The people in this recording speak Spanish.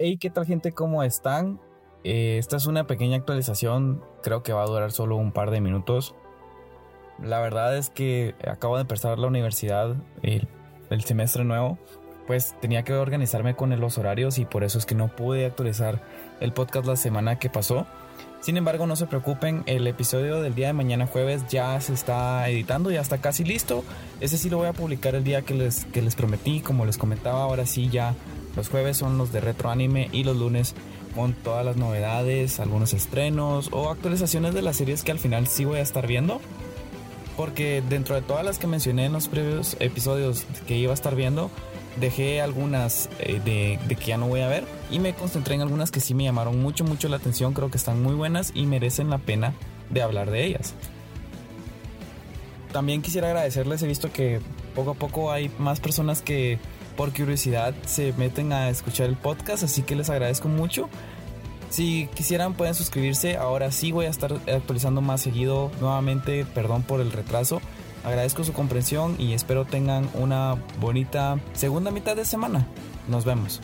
Hey, ¿qué tal gente? ¿Cómo están? Eh, esta es una pequeña actualización, creo que va a durar solo un par de minutos. La verdad es que acabo de empezar la universidad, el, el semestre nuevo, pues tenía que organizarme con los horarios y por eso es que no pude actualizar el podcast la semana que pasó. Sin embargo, no se preocupen, el episodio del día de mañana jueves ya se está editando, ya está casi listo. Ese sí lo voy a publicar el día que les, que les prometí, como les comentaba, ahora sí ya los jueves son los de retro anime y los lunes con todas las novedades, algunos estrenos o actualizaciones de las series que al final sí voy a estar viendo. Porque dentro de todas las que mencioné en los previos episodios que iba a estar viendo, dejé algunas eh, de, de, que ya no voy a ver y me concentré en algunas que sí me llamaron mucho, mucho la atención. Creo que están muy buenas y merecen la pena de hablar de ellas. También quisiera agradecerles, he visto que poco a poco hay más personas que por curiosidad se meten a escuchar el podcast, así que les agradezco mucho. Si quisieran pueden suscribirse, ahora sí voy a estar actualizando más seguido nuevamente, perdón por el retraso. Agradezco su comprensión y espero tengan una bonita segunda mitad de semana. Nos vemos.